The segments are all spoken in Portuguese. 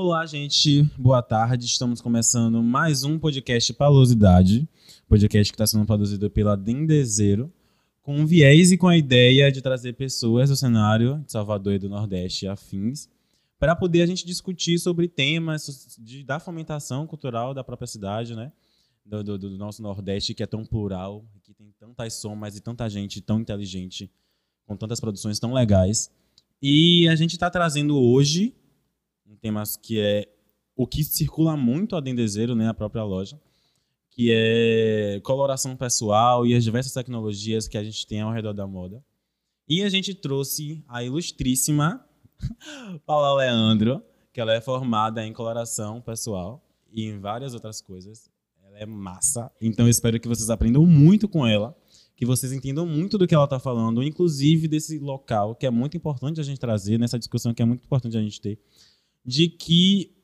Olá, gente. Boa tarde. Estamos começando mais um podcast Palosidade. Podcast que está sendo produzido pela Dendezeiro, com viés e com a ideia de trazer pessoas do cenário de Salvador e do Nordeste e afins, para poder a gente discutir sobre temas de, da fomentação cultural da própria cidade, né? Do, do, do nosso Nordeste, que é tão plural, que tem tantas somas e tanta gente tão inteligente, com tantas produções tão legais. E a gente está trazendo hoje um tema que é o que circula muito a Dendezeiro, né, a própria loja, que é coloração pessoal e as diversas tecnologias que a gente tem ao redor da moda. E a gente trouxe a ilustríssima Paula Leandro, que ela é formada em coloração pessoal e em várias outras coisas. Ela é massa, então eu espero que vocês aprendam muito com ela, que vocês entendam muito do que ela está falando, inclusive desse local que é muito importante a gente trazer, nessa discussão que é muito importante a gente ter, de que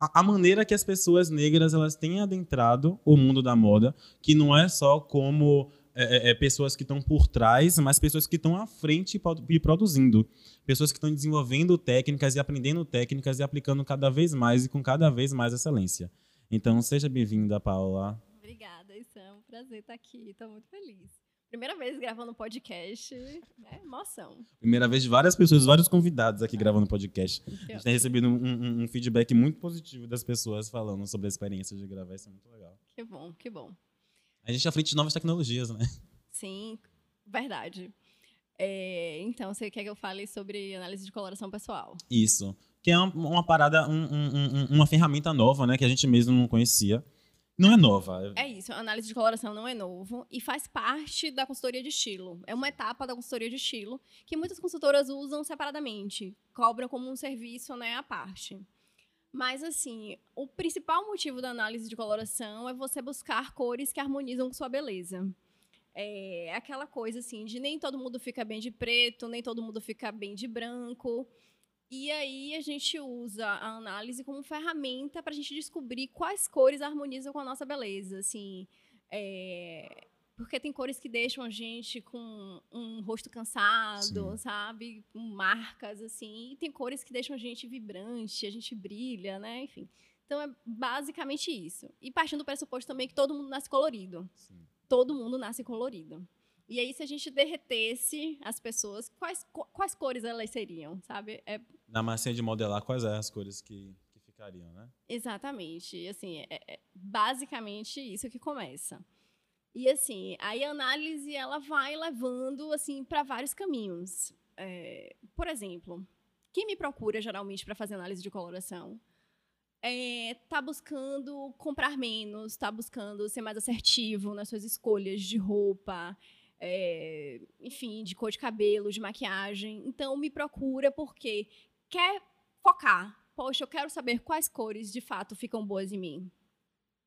a maneira que as pessoas negras elas têm adentrado o mundo da moda, que não é só como é, é, é pessoas que estão por trás, mas pessoas que estão à frente e produzindo. Pessoas que estão desenvolvendo técnicas e aprendendo técnicas e aplicando cada vez mais e com cada vez mais excelência. Então, seja bem-vinda, Paula. Obrigada, Isso é um prazer estar aqui. Estou muito feliz. Primeira vez gravando podcast, é emoção. Primeira vez de várias pessoas, vários convidados aqui gravando podcast. A gente tem recebido um, um, um, feedback muito positivo das pessoas falando sobre a experiência de gravar, isso é muito legal. Que bom, que bom. A gente é à frente de novas tecnologias, né? Sim, verdade. É, então, você quer que eu fale sobre análise de coloração pessoal? Isso. Que é uma, uma parada, um, uma ferramenta nova, né? Que a gente mesmo não conhecia. Não é nova. É isso, a análise de coloração não é novo e faz parte da consultoria de estilo. É uma etapa da consultoria de estilo que muitas consultoras usam separadamente, cobram como um serviço né, à parte. Mas, assim, o principal motivo da análise de coloração é você buscar cores que harmonizam com sua beleza. É aquela coisa, assim, de nem todo mundo fica bem de preto, nem todo mundo fica bem de branco. E aí a gente usa a análise como ferramenta para a gente descobrir quais cores harmonizam com a nossa beleza, assim, é... porque tem cores que deixam a gente com um rosto cansado, Sim. sabe, com marcas assim, e tem cores que deixam a gente vibrante, a gente brilha, né, enfim. Então é basicamente isso. E partindo do pressuposto também que todo mundo nasce colorido. Sim. Todo mundo nasce colorido. E aí, se a gente derretesse as pessoas, quais, quais cores elas seriam, sabe? É... Na massinha de modelar, quais são as cores que, que ficariam, né? Exatamente. Assim, é, é basicamente isso que começa. E assim, aí a análise ela vai levando assim para vários caminhos. É, por exemplo, quem me procura geralmente para fazer análise de coloração está é, buscando comprar menos, está buscando ser mais assertivo nas suas escolhas de roupa, é, enfim, de cor de cabelo, de maquiagem. Então, me procura porque quer focar. Poxa, eu quero saber quais cores de fato ficam boas em mim.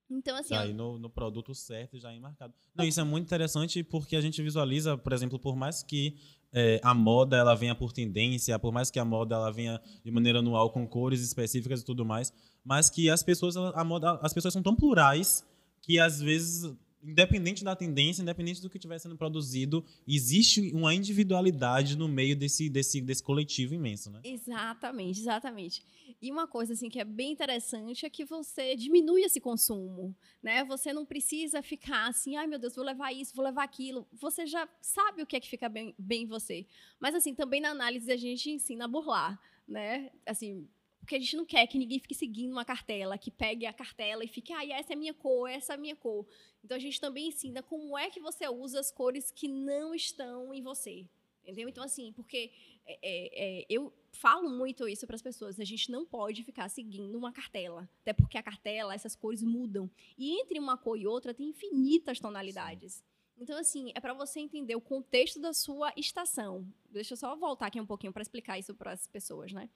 Então, assim. Aí no, no, produto certo já é marcado. Não, isso é muito interessante porque a gente visualiza, por exemplo, por mais que é, a moda ela venha por tendência, por mais que a moda ela venha de maneira anual com cores específicas e tudo mais, mas que as pessoas, a moda, as pessoas são tão plurais que às vezes independente da tendência, independente do que estiver sendo produzido, existe uma individualidade no meio desse, desse, desse coletivo imenso, né? Exatamente, exatamente. E uma coisa assim que é bem interessante é que você diminui esse consumo, né? Você não precisa ficar assim, ai meu Deus, vou levar isso, vou levar aquilo. Você já sabe o que é que fica bem, bem em você. Mas assim, também na análise a gente ensina a burlar, né? Assim, porque a gente não quer que ninguém fique seguindo uma cartela, que pegue a cartela e fique, ah, essa é a minha cor, essa é a minha cor. Então a gente também ensina como é que você usa as cores que não estão em você. Entendeu? Então, assim, porque é, é, é eu falo muito isso para as pessoas. A gente não pode ficar seguindo uma cartela. Até porque a cartela, essas cores mudam. E entre uma cor e outra tem infinitas tonalidades. Então, assim, é para você entender o contexto da sua estação. Deixa eu só voltar aqui um pouquinho para explicar isso para as pessoas, né?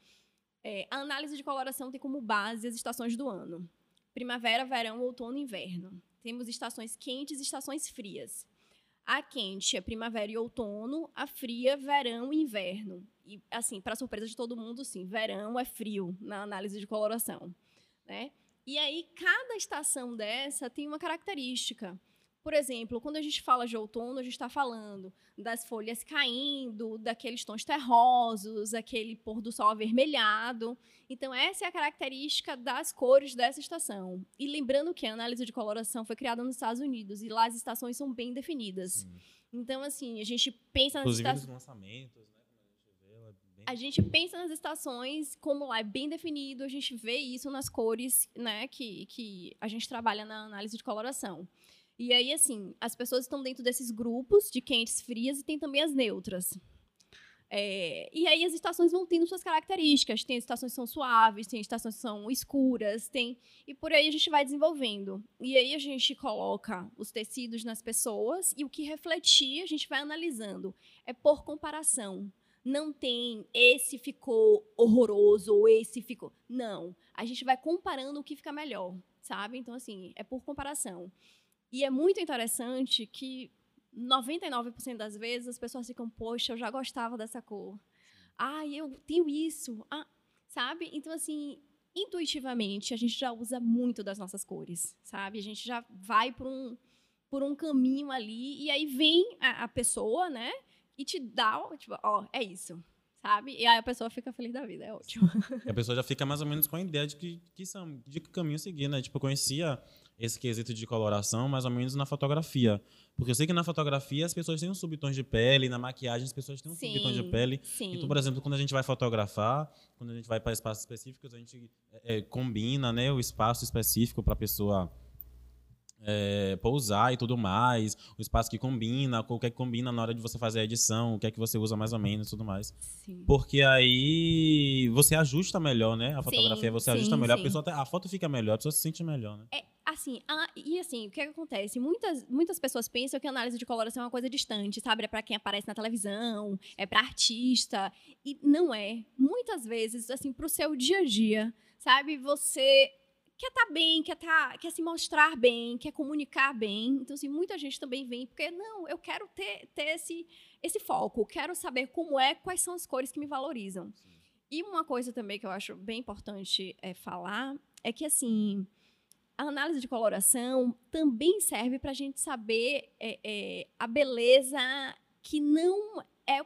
É, a análise de coloração tem como base as estações do ano: primavera, verão, outono e inverno. Temos estações quentes e estações frias. A quente é primavera e outono, a fria, verão e inverno. E, assim, para surpresa de todo mundo, sim, verão é frio na análise de coloração. Né? E aí, cada estação dessa tem uma característica. Por exemplo, quando a gente fala de outono, a gente está falando das folhas caindo, daqueles tons terrosos, aquele pôr do sol avermelhado. Então, essa é a característica das cores dessa estação. E lembrando que a análise de coloração foi criada nos Estados Unidos e lá as estações são bem definidas. Sim. Então, assim, a gente pensa nas estações. lançamentos, né? a gente pensa nas estações, como lá é bem definido, a gente vê isso nas cores né, que, que a gente trabalha na análise de coloração. E aí, assim, as pessoas estão dentro desses grupos de quentes, frias e tem também as neutras. É, e aí as estações vão tendo suas características. Tem estações que são suaves, tem estações que são escuras, tem e por aí a gente vai desenvolvendo. E aí a gente coloca os tecidos nas pessoas e o que refletir a gente vai analisando. É por comparação. Não tem esse ficou horroroso ou esse ficou. Não. A gente vai comparando o que fica melhor, sabe? Então, assim, é por comparação. E é muito interessante que 99% das vezes as pessoas ficam, poxa, eu já gostava dessa cor. Ah, eu tenho isso. Ah, sabe? Então, assim, intuitivamente, a gente já usa muito das nossas cores, sabe? A gente já vai por um, por um caminho ali, e aí vem a, a pessoa, né? E te dá, tipo, ó, é isso, sabe? E aí a pessoa fica feliz da vida, é ótimo. E a pessoa já fica mais ou menos com a ideia de que, que, são, de que caminho seguir, né? Tipo, eu conhecia esse quesito de coloração mais ou menos na fotografia. Porque eu sei que na fotografia as pessoas têm um subtom de pele, na maquiagem as pessoas têm um sim, subtom de pele. Sim. Então, por exemplo, quando a gente vai fotografar, quando a gente vai para espaços específicos, a gente é, combina né, o espaço específico para a pessoa é, pousar e tudo mais, o espaço que combina, o que é que combina na hora de você fazer a edição, o que é que você usa mais ou menos e tudo mais. Sim. Porque aí você ajusta melhor, né? A fotografia sim, você sim, ajusta melhor, a pessoa a foto fica melhor, a pessoa se sente melhor, né? É, assim, a, e assim, o que, é que acontece? Muitas, muitas pessoas pensam que a análise de coloração é uma coisa distante, sabe? É para quem aparece na televisão, é para artista, e não é. Muitas vezes, assim, para o seu dia a dia, sabe? Você quer estar tá bem, quer, tá, quer se mostrar bem, quer comunicar bem. Então, assim, muita gente também vem porque, não, eu quero ter, ter esse, esse foco, quero saber como é, quais são as cores que me valorizam. Sim. E uma coisa também que eu acho bem importante é, falar é que, assim, a análise de coloração também serve para a gente saber é, é, a beleza que não é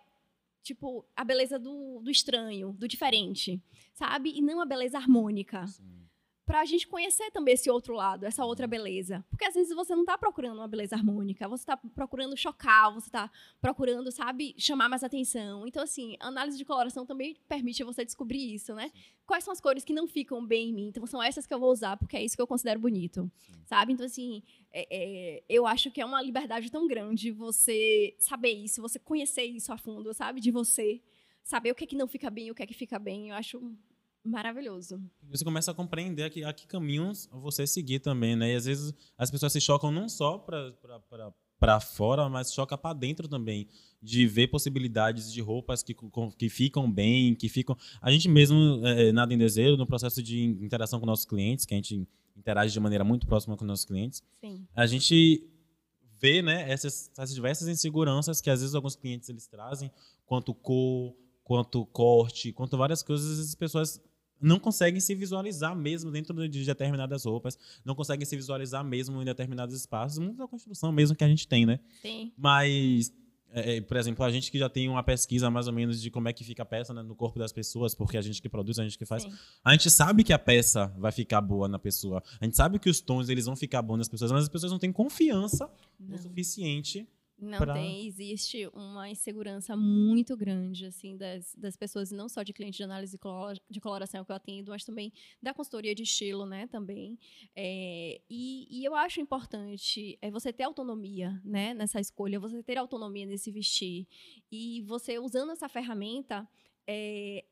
tipo a beleza do, do estranho, do diferente, sabe? E não a beleza harmônica. Sim para a gente conhecer também esse outro lado, essa outra beleza. Porque às vezes você não está procurando uma beleza harmônica, você está procurando chocar, você está procurando, sabe, chamar mais atenção. Então, assim, a análise de coloração também permite você descobrir isso, né? Quais são as cores que não ficam bem em mim? Então, são essas que eu vou usar, porque é isso que eu considero bonito, sabe? Então, assim, é, é, eu acho que é uma liberdade tão grande você saber isso, você conhecer isso a fundo, sabe? De você saber o que é que não fica bem e o que é que fica bem. Eu acho maravilhoso. Você começa a compreender a que, a que caminhos você seguir também, né? E às vezes as pessoas se chocam não só para fora, mas choca para dentro também, de ver possibilidades de roupas que, que ficam bem, que ficam. A gente mesmo, é, nada em desejo, no processo de interação com nossos clientes, que a gente interage de maneira muito próxima com nossos clientes, Sim. a gente vê né, essas, essas diversas inseguranças que às vezes alguns clientes eles trazem, quanto cor, quanto corte, quanto várias coisas, as pessoas não conseguem se visualizar mesmo dentro de determinadas roupas, não conseguem se visualizar mesmo em determinados espaços, muito da construção mesmo que a gente tem, né? Sim. Mas, é, é, por exemplo, a gente que já tem uma pesquisa mais ou menos de como é que fica a peça né, no corpo das pessoas, porque a gente que produz, a gente que faz, Sim. a gente sabe que a peça vai ficar boa na pessoa, a gente sabe que os tons eles vão ficar bons nas pessoas, mas as pessoas não têm confiança não. o suficiente não pra... tem, existe uma insegurança muito grande assim das, das pessoas, não só de clientes de análise de coloração que eu atendo, mas também da consultoria de estilo, né, também. É, e, e, eu acho importante é você ter autonomia, né, nessa escolha, você ter autonomia nesse vestir e você usando essa ferramenta, é,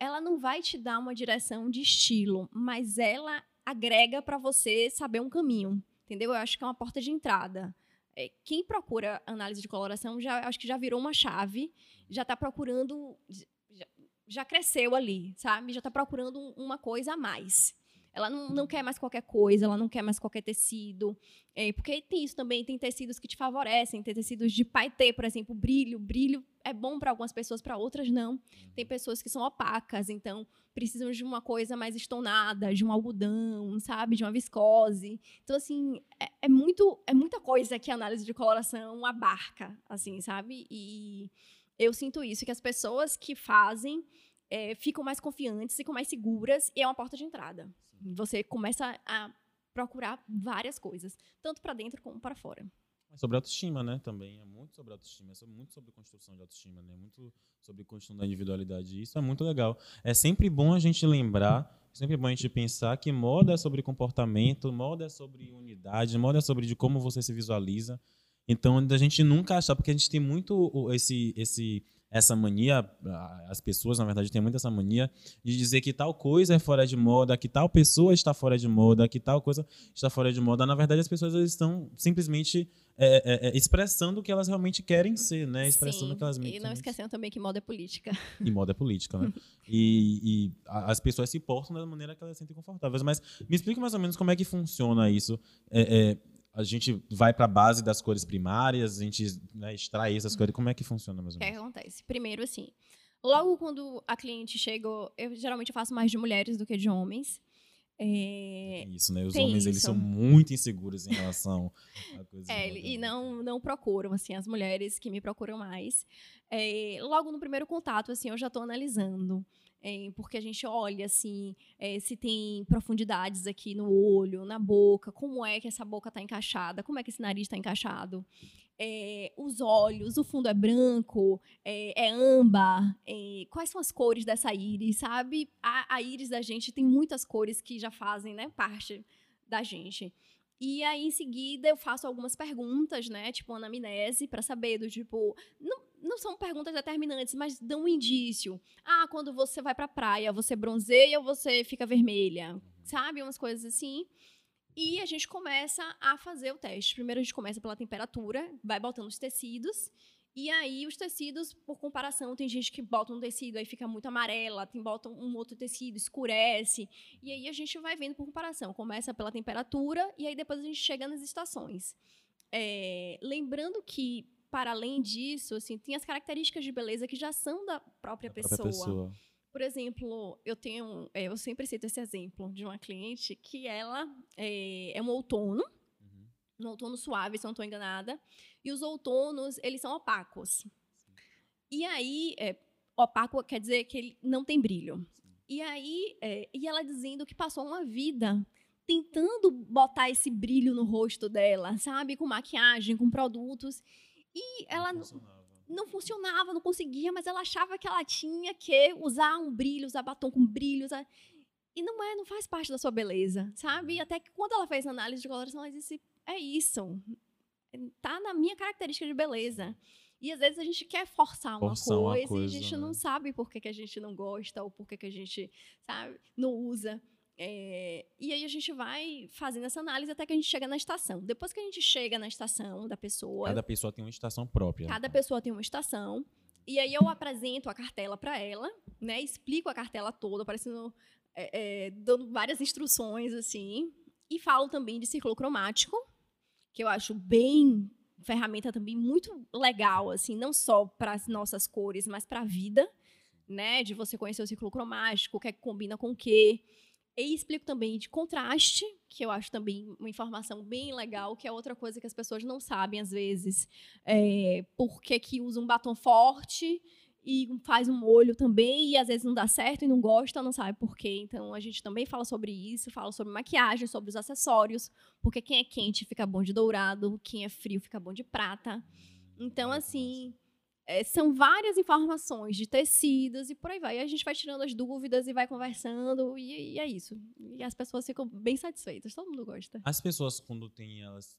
ela não vai te dar uma direção de estilo, mas ela agrega para você saber um caminho, entendeu? Eu acho que é uma porta de entrada. É, quem procura análise de coloração já acho que já virou uma chave, já está procurando, já, já, cresceu ali, sabe? Já está procurando uma coisa a mais. Ela não, não quer mais qualquer coisa, ela não quer mais qualquer tecido. É, porque tem isso também, tem tecidos que te favorecem, tem tecidos de paetê, por exemplo, brilho. Brilho é bom para algumas pessoas, para outras não. Tem pessoas que são opacas, então precisam de uma coisa mais estonada, de um algodão, sabe? De uma viscose. Então, assim, é, é muito, é muita coisa que a análise de coloração abarca, assim, sabe? E eu sinto isso, que as pessoas que fazem é, ficam mais confiantes, ficam mais seguras e é uma porta de entrada. Você começa a procurar várias coisas, tanto para dentro como para fora. É sobre autoestima, né? Também é muito sobre autoestima, é muito sobre construção de autoestima, né? Muito sobre construção da individualidade. Isso é muito legal. É sempre bom a gente lembrar, é sempre bom a gente pensar que moda é sobre comportamento, moda é sobre unidade, moda é sobre de como você se visualiza. Então, a gente nunca achar, porque a gente tem muito esse esse essa mania, as pessoas, na verdade, têm muito essa mania de dizer que tal coisa é fora de moda, que tal pessoa está fora de moda, que tal coisa está fora de moda. Na verdade, as pessoas estão simplesmente é, é, é, expressando o que elas realmente querem ser, né? Expressando Sim, o que elas E não esquecendo também que moda é política. E moda é política, né? e, e as pessoas se portam da maneira que elas se sentem confortáveis. Mas me explica mais ou menos como é que funciona isso. A gente vai para a base das cores primárias, a gente né, extrai essas cores. Como é que funciona mais ou menos? O que acontece? Primeiro, assim, logo quando a cliente chega, eu geralmente faço mais de mulheres do que de homens. É... Isso, né? Os homens isso. eles são muito inseguros em relação a coisas. É, e não não procuram assim as mulheres que me procuram mais. É, logo no primeiro contato, assim, eu já estou analisando é, porque a gente olha assim é, se tem profundidades aqui no olho, na boca, como é que essa boca está encaixada, como é que esse nariz está encaixado, é, os olhos, o fundo é branco, é, é âmbar, é, quais são as cores dessa íris, sabe? A, a íris da gente tem muitas cores que já fazem né, parte da gente. E aí, em seguida, eu faço algumas perguntas, né? Tipo, anamnese, para saber do tipo. Não, não são perguntas determinantes, mas dão um indício. Ah, quando você vai para a praia, você bronzeia ou você fica vermelha? Sabe? Umas coisas assim. E a gente começa a fazer o teste. Primeiro a gente começa pela temperatura, vai botando os tecidos. E aí os tecidos, por comparação, tem gente que bota um tecido aí fica muito amarela, tem bota um outro tecido, escurece. E aí a gente vai vendo por comparação. Começa pela temperatura e aí depois a gente chega nas estações. É, lembrando que para além disso, assim, tem as características de beleza que já são da própria, pessoa. própria pessoa. Por exemplo, eu tenho, é, eu sempre cito esse exemplo de uma cliente que ela é, é um outono, uhum. um outono suave, se eu não estou enganada, e os outonos eles são opacos. E aí, é, opaco quer dizer que ele não tem brilho. E aí, é, e ela dizendo que passou uma vida tentando botar esse brilho no rosto dela, sabe, com maquiagem, com produtos. E ela não funcionava. não funcionava, não conseguia, mas ela achava que ela tinha que usar um brilho, usar batom com brilho. Usar... E não é, não faz parte da sua beleza, sabe? E até que quando ela fez análise de coloração, ela disse: é isso. Tá na minha característica de beleza. E às vezes a gente quer forçar uma, forçar coisa, uma coisa, e a gente né? não sabe por que, que a gente não gosta ou por que, que a gente, sabe, não usa. É, e aí a gente vai fazendo essa análise até que a gente chega na estação. Depois que a gente chega na estação da pessoa. Cada pessoa tem uma estação própria. Cada pessoa tem uma estação. E aí eu apresento a cartela para ela, né? Explico a cartela toda, parecendo. É, é, dando várias instruções, assim. E falo também de círculo cromático, que eu acho bem ferramenta também muito legal, assim, não só para as nossas cores, mas para a vida, né? De você conhecer o círculo cromático, o que é que combina com o quê. E explico também de contraste, que eu acho também uma informação bem legal, que é outra coisa que as pessoas não sabem às vezes. É, por que, que usa um batom forte e faz um olho também, e às vezes não dá certo e não gosta, não sabe por quê. Então a gente também fala sobre isso, fala sobre maquiagem, sobre os acessórios, porque quem é quente fica bom de dourado, quem é frio fica bom de prata. Então, assim é, são várias informações de tecidos e por aí vai. E a gente vai tirando as dúvidas e vai conversando e, e, é isso. E as pessoas ficam bem satisfeitas, todo mundo gosta. As pessoas, quando tem elas,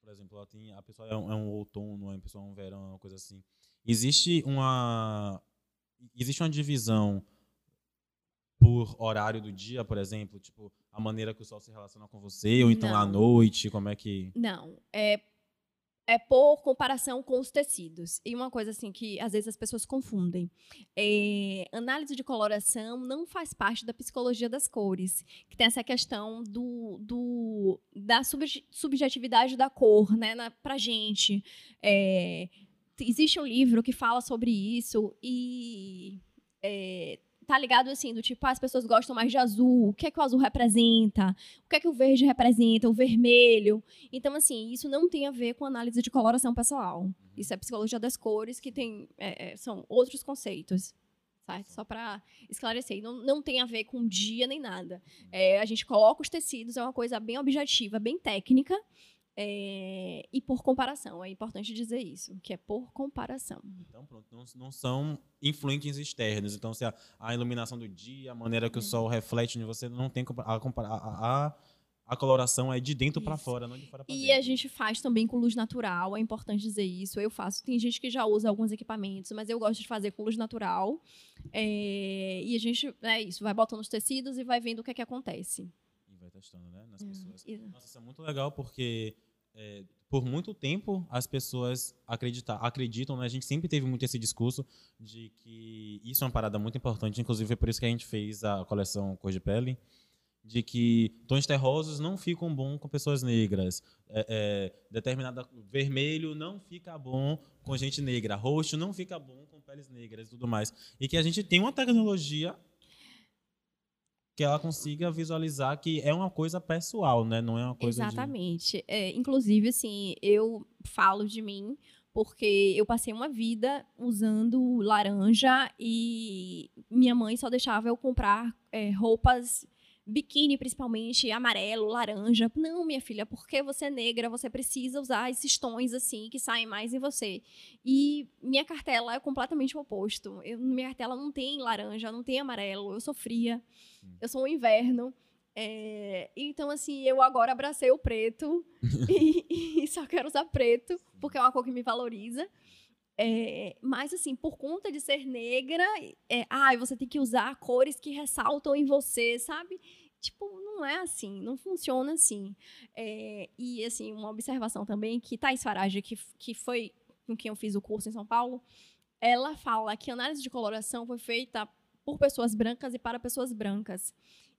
por exemplo, ela tem, a pessoa é um, é um outono, a pessoa é um verão, uma coisa assim. Existe uma, existe uma divisão por horário do dia, por exemplo? Tipo, a maneira que o sol se relaciona com você, ou então Não. à noite, como é que... Não, é é por comparação com os tecidos. E uma coisa assim que às vezes as pessoas confundem. É, análise de coloração não faz parte da psicologia das cores, que tem essa questão do, do da subjetividade da cor, né, na, pra gente. É, existe um livro que fala sobre isso e é, tá ligado assim, do tipo, ah, as pessoas gostam mais de azul, o que é que o azul representa, o que é que o verde representa, o vermelho. Então, assim, isso não tem a ver com análise de coloração pessoal. Isso é psicologia das cores, que tem, é, é, são outros conceitos. Certo? Só para esclarecer, não, não tem a ver com dia nem nada. É, a gente coloca os tecidos, é uma coisa bem objetiva, bem técnica, é, e por comparação, é importante dizer isso, que é por comparação. Então, pronto, não, não são influentes externos. Então, se a, a, iluminação do dia, a maneira que o sol reflete em você, não tem a, a, a, a coloração é de dentro para fora, não de fora para dentro. E a gente faz também com luz natural, é importante dizer isso. Eu faço, tem gente que já usa alguns equipamentos, mas eu gosto de fazer com luz natural. É, e a gente, é isso, vai botando os tecidos e vai vendo o que é que acontece né, nas hum, pessoas. Nossa, isso é muito legal porque é, por muito tempo as pessoas acreditar, acreditam, né? A gente sempre teve muito esse discurso de que isso é uma parada muito importante, inclusive é por isso que a gente fez a coleção Cor de Pele, de que tons terrosos não ficam bom com pessoas negras, é, é, determinado vermelho não fica bom com gente negra, roxo não fica bom com peles negras e tudo mais, e que a gente tem uma tecnologia que ela consiga visualizar que é uma coisa pessoal, né? Não é uma coisa Exatamente. De... É, inclusive, assim, eu falo de mim porque eu passei uma vida usando laranja e minha mãe só deixava eu comprar é, roupas biquíni principalmente, amarelo, laranja. Não, minha filha, porque você é negra, você precisa usar esses tons assim que saem mais em você. E minha cartela é completamente o oposto. Eu, minha cartela não tem laranja, não tem amarelo, eu sou fria, eu sou o inverno. É, então, assim, eu agora abracei o preto e, e, só quero usar preto, porque é uma cor que me valoriza. É, mas, assim, por conta de ser negra, é, ah, você tem que usar cores que ressaltam em você, sabe? Tipo, não é assim, não funciona assim. É, e, assim, uma observação também, que Thais Farage, que, que foi com quem eu fiz o curso em São Paulo, ela fala que a análise de coloração foi feita por pessoas brancas e para pessoas brancas.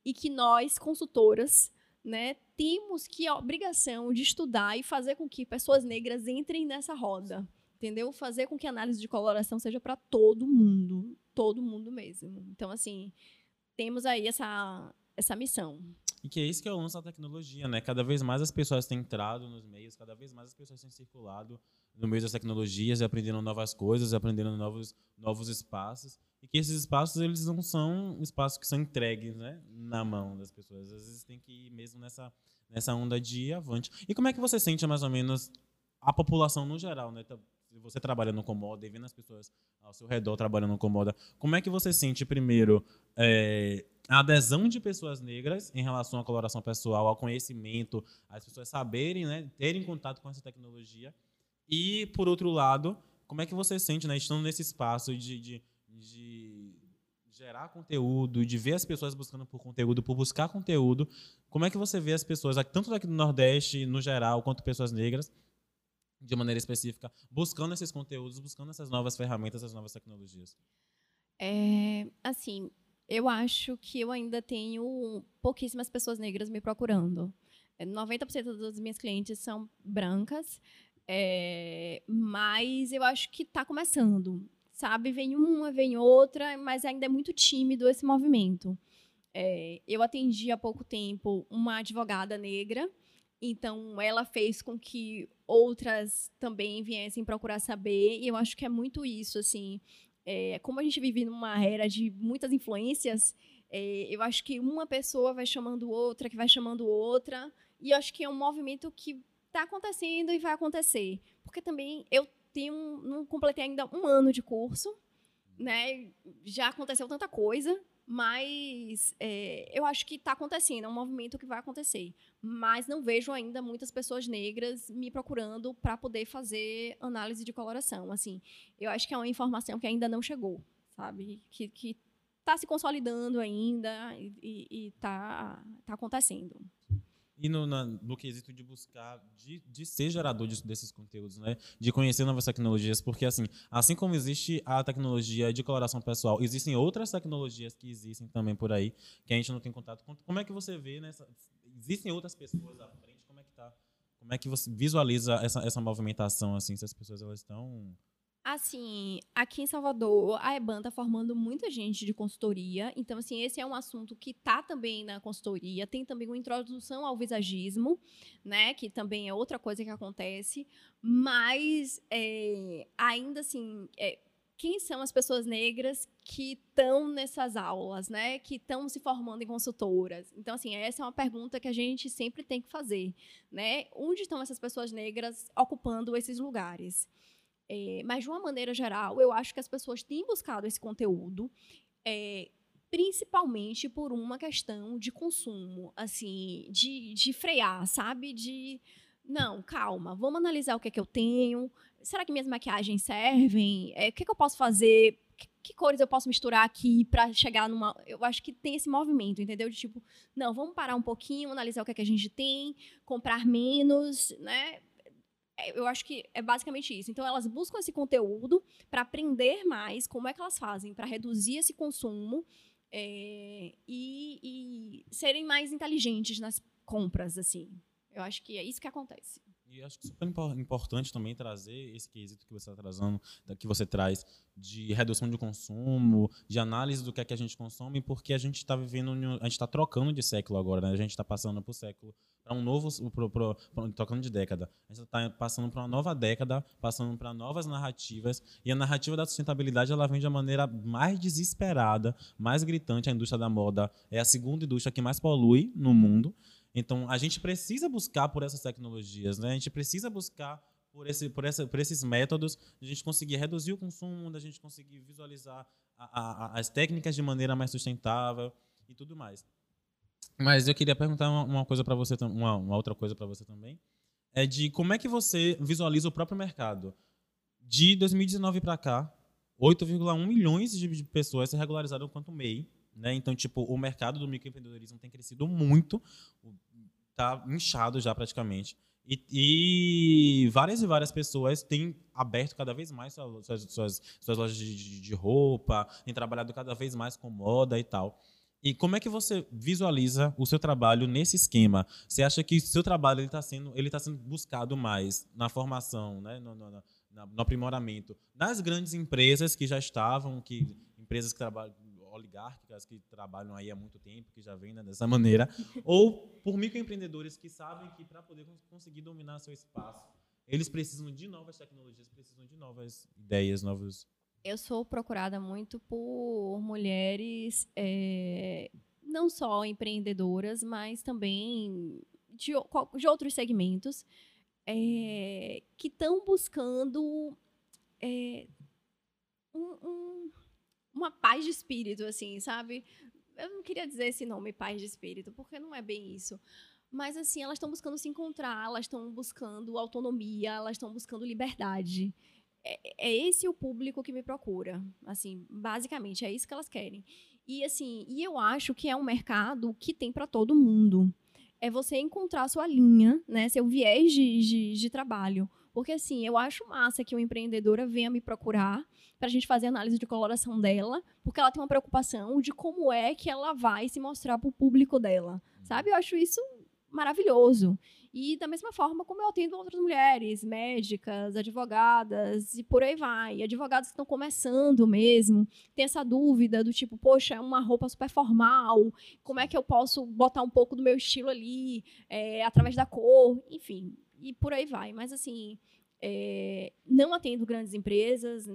E que nós, consultoras, né, temos que a obrigação de estudar e fazer com que pessoas negras entrem nessa roda entendeu? Fazer com que a análise de coloração seja para todo mundo, todo mundo mesmo. Então, assim, temos aí essa, essa missão. E que é isso que é o lance da tecnologia, né? Cada vez mais as pessoas têm entrado nos meios, cada vez mais as pessoas têm circulado no meio das tecnologias e aprendendo novas coisas, aprendendo novos, novos espaços. E que esses espaços, eles não são espaços que são entregues, né? Na mão das pessoas. Às vezes tem que ir mesmo nessa, nessa onda de avante. E como é que você sente, mais ou menos, a população no geral, né? Você trabalha no Comoda e vendo as pessoas ao seu redor trabalhando no Comoda, como é que você sente, primeiro, é, a adesão de pessoas negras em relação à coloração pessoal, ao conhecimento, as pessoas saberem, né, terem contato com essa tecnologia? E, por outro lado, como é que você sente, né, estando nesse espaço de, de, de gerar conteúdo, de ver as pessoas buscando por conteúdo, por buscar conteúdo, como é que você vê as pessoas, tanto aqui no Nordeste, no geral, quanto pessoas negras, de maneira específica, buscando esses conteúdos, buscando essas novas ferramentas, essas novas tecnologias? É, assim, eu acho que eu ainda tenho pouquíssimas pessoas negras me procurando. 90% é, das minhas clientes são brancas, é, mas eu acho que está começando, sabe? Vem uma, vem outra, mas ainda é muito tímido esse movimento. É, eu atendi há pouco tempo uma advogada negra, então, ela fez com que outras também viessem procurar saber, e eu acho que é muito isso, assim. É, como a gente vive numa era de muitas influências, é, eu acho que uma pessoa vai chamando outra, que vai chamando outra, e eu acho que é um movimento que está acontecendo e vai acontecer. Porque também eu tenho, não completei ainda um ano de curso, né? Já aconteceu tanta coisa, mas é, eu acho que está acontecendo, é um movimento que vai acontecer. Mas não vejo ainda muitas pessoas negras me procurando para poder fazer análise de coloração. Assim, eu acho que é uma informação que ainda não chegou, sabe? Que, está se consolidando ainda e está tá acontecendo. E no, na, no quesito de buscar, de, de ser gerador de, desses conteúdos, né? De conhecer novas tecnologias, porque assim, assim como existe a tecnologia de coloração pessoal, existem outras tecnologias que existem também por aí, que a gente não tem contato com. Como é que você vê nessa. Existem outras pessoas à frente, como é que tá? Como é que você visualiza essa, essa movimentação, assim, se as pessoas elas estão Assim, aqui em Salvador, a EBAN está formando muita gente de consultoria. Então, assim, esse é um assunto que está também na consultoria. Tem também uma introdução ao visagismo, né? Que também é outra coisa que acontece. Mas, é, ainda assim, é, quem são as pessoas negras que estão nessas aulas, né? Que estão se formando em consultoras. Então, assim, essa é uma pergunta que a gente sempre tem que fazer, né? Onde estão essas pessoas negras ocupando esses lugares? É, mas, de uma maneira geral, eu acho que as pessoas têm buscado esse conteúdo, é, principalmente por uma questão de consumo, assim, de, de frear, sabe? De. Não, calma, vamos analisar o que é que eu tenho. Será que minhas maquiagens servem? É, o que, é que eu posso fazer? Que, que cores eu posso misturar aqui para chegar numa. Eu acho que tem esse movimento, entendeu? De tipo, não, vamos parar um pouquinho, analisar o que é que a gente tem, comprar menos, né? É, eu acho que é basicamente isso. Então, elas buscam esse conteúdo para aprender mais como é que elas fazem para reduzir esse consumo é, e, e serem mais inteligentes nas compras, assim. Eu acho que é isso que acontece. E acho que super importante também trazer esse quesito que você está trazendo, que você traz de redução de consumo, de análise do que é que a gente consome, porque a gente está vivendo, a gente está trocando de século agora, né? A gente está passando por século para um novo, pro, pro, pro, trocando de década. A gente está passando para uma nova década, passando para novas narrativas, e a narrativa da sustentabilidade ela vem de uma maneira mais desesperada, mais gritante. A indústria da moda é a segunda indústria que mais polui no mundo. Então, a gente precisa buscar por essas tecnologias, né? A gente precisa buscar por, esse, por, essa, por esses métodos a gente conseguir reduzir o consumo, da gente conseguir visualizar a, a, as técnicas de maneira mais sustentável e tudo mais. Mas eu queria perguntar uma, uma coisa para você, uma, uma outra coisa para você também, é de como é que você visualiza o próprio mercado. De 2019 para cá, 8,1 milhões de pessoas se regularizaram quanto MEI. Né? Então, tipo, o mercado do microempreendedorismo tem crescido muito tá inchado já praticamente. E, e, várias e várias pessoas têm aberto cada vez mais suas, suas, suas lojas de, de, roupa, têm trabalhado cada vez mais com moda e tal. E como é que você visualiza o seu trabalho nesse esquema? Você acha que o seu trabalho está sendo, ele tá sendo buscado mais na formação, né? no, no, no, no aprimoramento das grandes empresas que já estavam, que empresas que trabalham oligárquicas que trabalham aí há muito tempo, que já vêm né, dessa maneira, ou por microempreendedores que sabem que para poder conseguir dominar seu espaço, eles precisam de novas tecnologias, precisam de novas ideias, novos. Eu sou procurada muito por mulheres, é, não só empreendedoras, mas também de, de outros segmentos, é, que estão buscando é, um, um uma paz de espírito, assim, sabe? Eu não queria dizer esse nome, paz de espírito, porque não é bem isso. Mas, assim, elas estão buscando se encontrar, elas estão buscando autonomia, elas estão buscando liberdade. É, é, esse o público que me procura, assim, basicamente, é isso que elas querem. E, assim, e eu acho que é um mercado que tem para todo mundo. É você encontrar a sua linha, né, seu viés de, de, de trabalho. Porque, assim, eu acho massa que uma empreendedora venha me procurar para a gente fazer análise de coloração dela, porque ela tem uma preocupação de como é que ela vai se mostrar para o público dela, sabe? Eu acho isso maravilhoso. E da mesma forma como eu atendo outras mulheres, médicas, advogadas e por aí vai. Advogados que estão começando mesmo, tem essa dúvida do tipo, poxa, é uma roupa super formal, como é que eu posso botar um pouco do meu estilo ali, é, através da cor, enfim e por aí vai. Mas, assim, é, não atendo grandes empresas,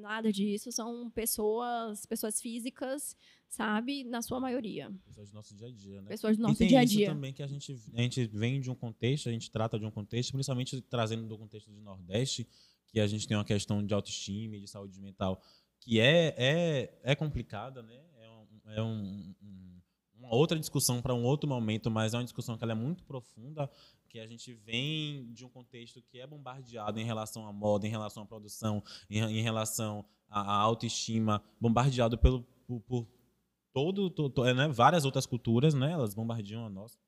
nada disso. São pessoas, pessoas físicas, sabe? Na sua maioria. Pessoas do nosso dia a dia, né? Pessoas do nosso dia a dia. também que a gente, a gente vem de um contexto, a gente trata de um contexto, principalmente trazendo do contexto do Nordeste, que a gente tem uma questão de autoestima e de saúde mental que é, é, é complicada, né? É, um, é um, um, uma outra discussão para um outro momento, mas é uma discussão que ela é muito profunda que a gente vem de um contexto que é bombardeado em relação à moda, em relação à produção, em, em relação à, autoestima, bombardeado pelo, por, por todo, todo, né, várias outras culturas, né, elas bombardeam a nossa.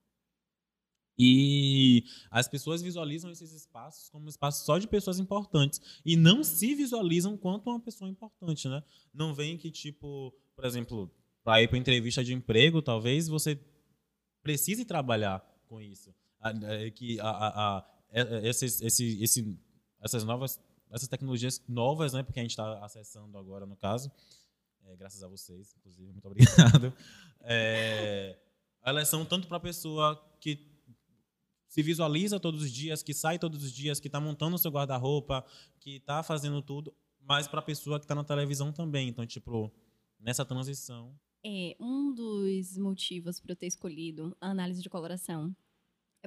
E as pessoas visualizam esses espaços como espaços só de pessoas importantes e não se visualizam quanto uma pessoa importante, né? Não vem que tipo, por exemplo, para ir para entrevista de emprego, talvez você precise trabalhar com isso, é, que a, a, a, esses, esse, esse, essas novas, essas tecnologias novas, né? Porque a gente está acessando agora, no caso, é, graças a vocês, inclusive, muito obrigado. É, elas são tanto para a pessoa que se visualiza todos os dias, que sai todos os dias, que está montando o seu guarda-roupa, que está fazendo tudo, mas para a pessoa que está na televisão também. Então, tipo, nessa transição. É, um dos motivos para eu ter escolhido a análise de coloração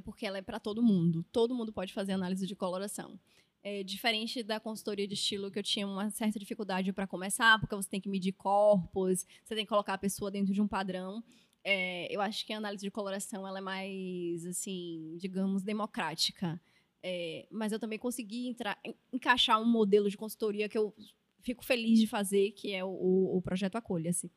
é porque ela é para todo mundo. Todo mundo pode fazer análise de coloração. É, diferente da consultoria de estilo, que eu tinha uma certa dificuldade para começar, porque você tem que medir corpos, você tem que colocar a pessoa dentro de um padrão é, eu acho que a análise de coloração ela é mais, assim, digamos, democrática. É, mas eu também consegui entrar, encaixar um modelo de consultoria que eu fico feliz de fazer, que é o, o projeto Acolha-se.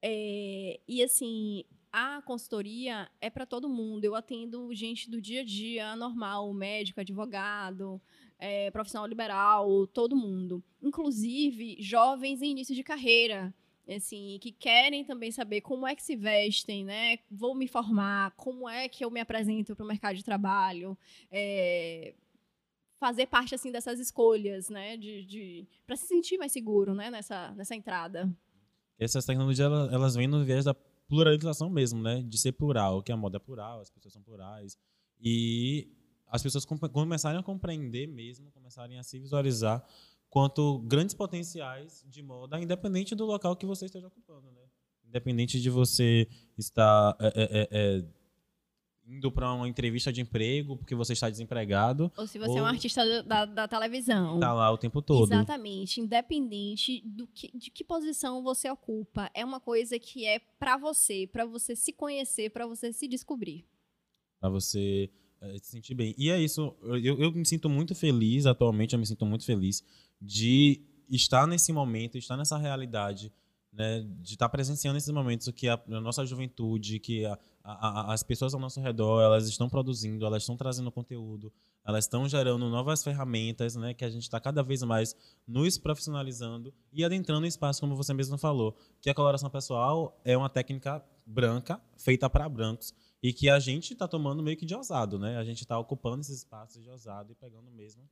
É, e assim, a consultoria é para todo mundo. Eu atendo gente do dia a dia, normal, médico, advogado, é, profissional liberal, todo mundo. Inclusive jovens em início de carreira assim, que querem também saber como é que se vestem, né? Vou me formar, como é que eu me apresento para o mercado de trabalho, é, fazer parte assim dessas escolhas, né? De, de para se sentir mais seguro, né? Nessa nessa entrada. Essas tecnologias elas, vêm no viés da pluralização mesmo, né? De ser plural, que a moda é plural, as pessoas são plurais e as pessoas começarem a compreender mesmo, começarem a se visualizar quanto grandes potenciais de moda, independente do local que você esteja ocupando, né? Independente de você estar é, é, é, é indo para uma entrevista de emprego porque você está desempregado. Ou se você ou é um artista da, da televisão. Está lá o tempo todo. Exatamente. Independente do que, de que posição você ocupa. É uma coisa que é para você, para você se conhecer, para você se descobrir. Para você é, se sentir bem. E é isso. Eu, eu me sinto muito feliz, atualmente eu me sinto muito feliz de estar nesse momento, estar nessa realidade, né, de estar presenciando esses momentos que a, a nossa juventude, que a, a, as pessoas ao nosso redor, elas estão produzindo, elas estão trazendo conteúdo, elas estão gerando novas ferramentas, né, que a gente está cada vez mais nos profissionalizando e adentrando em espaço, como você mesmo falou, que a coloração pessoal é uma técnica branca, feita para brancos, e que a gente está tomando meio que de ousado, né? A gente está ocupando esses espaços de ousado e pegando mesmo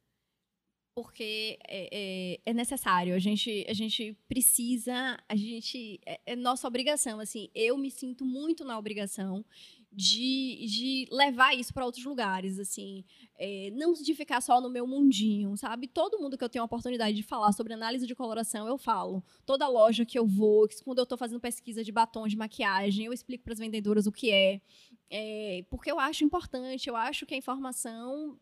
porque é, é, é, necessário. A gente, a gente precisa, a gente é, é, nossa obrigação. Assim, eu me sinto muito na obrigação de, de levar isso para outros lugares, assim, é, não de ficar só no meu mundinho, sabe? Todo mundo que eu tenho a oportunidade de falar sobre análise de coloração, eu falo. Toda loja que eu vou, quando eu estou fazendo pesquisa de batom de maquiagem, eu explico para as vendedoras o que é, é, porque eu acho importante. Eu acho que a informação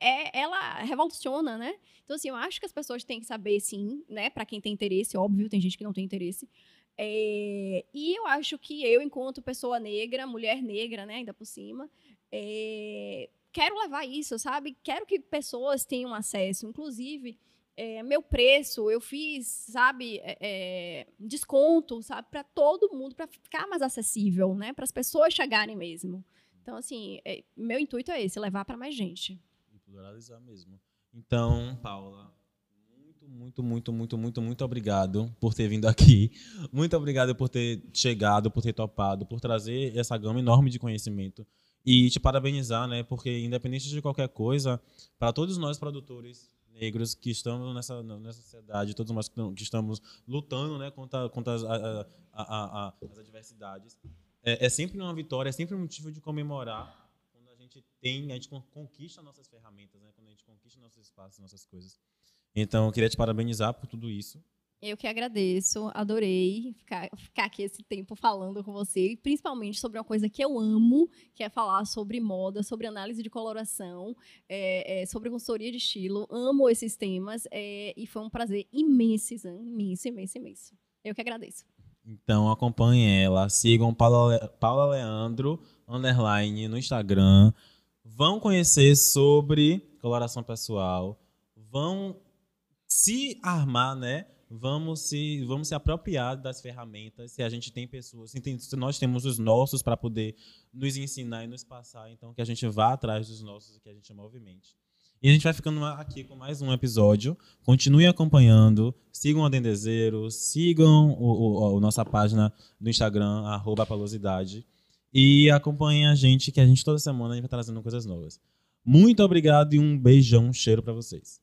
é, ela revoluciona, né? Então, assim, eu acho que as pessoas têm que saber, sim, né? Para quem tem interesse, óbvio, tem gente que não tem interesse. É, e eu acho que eu, enquanto pessoa negra, mulher negra, né, ainda por cima, é, quero levar isso, sabe? Quero que pessoas tenham acesso. Inclusive, é, meu preço, eu fiz, sabe, é, é, desconto, sabe, para todo mundo, para ficar mais acessível, né? Para as pessoas chegarem mesmo. Então, assim, é, meu intuito é esse, levar para mais gente pluralizar mesmo. Então, Paula, muito, muito, muito, muito, muito, obrigado por ter vindo aqui. Muito obrigado por ter chegado, por ter topado, por trazer essa gama enorme de conhecimento. E te parabenizar, né? Porque independente de qualquer coisa, para todos nós produtores negros que estamos nessa, nessa sociedade, todos nós que estamos lutando né, contra, contra as, a, a, a, as adversidades, é, é sempre uma vitória, é sempre um motivo de comemorar tem, a gente conquista nossas ferramentas, né? Quando a gente conquista nossos espaços, nossas coisas. Então, eu queria te parabenizar por tudo isso. Eu que agradeço, adorei ficar, ficar aqui esse tempo falando com você, principalmente sobre uma coisa que eu amo, que é falar sobre moda, sobre análise de coloração, é, é, sobre consultoria de estilo. Amo esses temas é, e foi um prazer imenso, imenso, imenso, imenso. Eu que agradeço. Então acompanhem ela, sigam Paula, Paula Leandro underline no Instagram. Vão conhecer sobre coloração pessoal. Vão se armar, né? vamos se, vamos se apropriar das ferramentas. Se a gente tem pessoas, se, nós temos os nossos para poder nos ensinar e nos passar, então que a gente vá atrás dos nossos e que a gente movimente. E a gente vai ficando aqui com mais um episódio. Continue acompanhando, sigam a Dendezeiro, sigam o, o, a nossa página do Instagram, palosidade. E acompanhem a gente, que a gente toda semana a gente vai trazendo coisas novas. Muito obrigado e um beijão, um cheiro para vocês.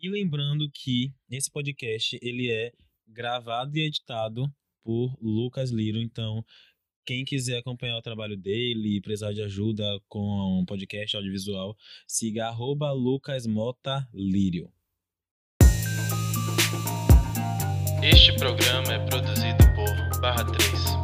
E lembrando que esse podcast ele é gravado e editado por Lucas Liro, então quem quiser acompanhar o trabalho dele e precisar de ajuda com um podcast audiovisual, siga arroba lucasmotalírio. Este programa é produzido por Barra 3.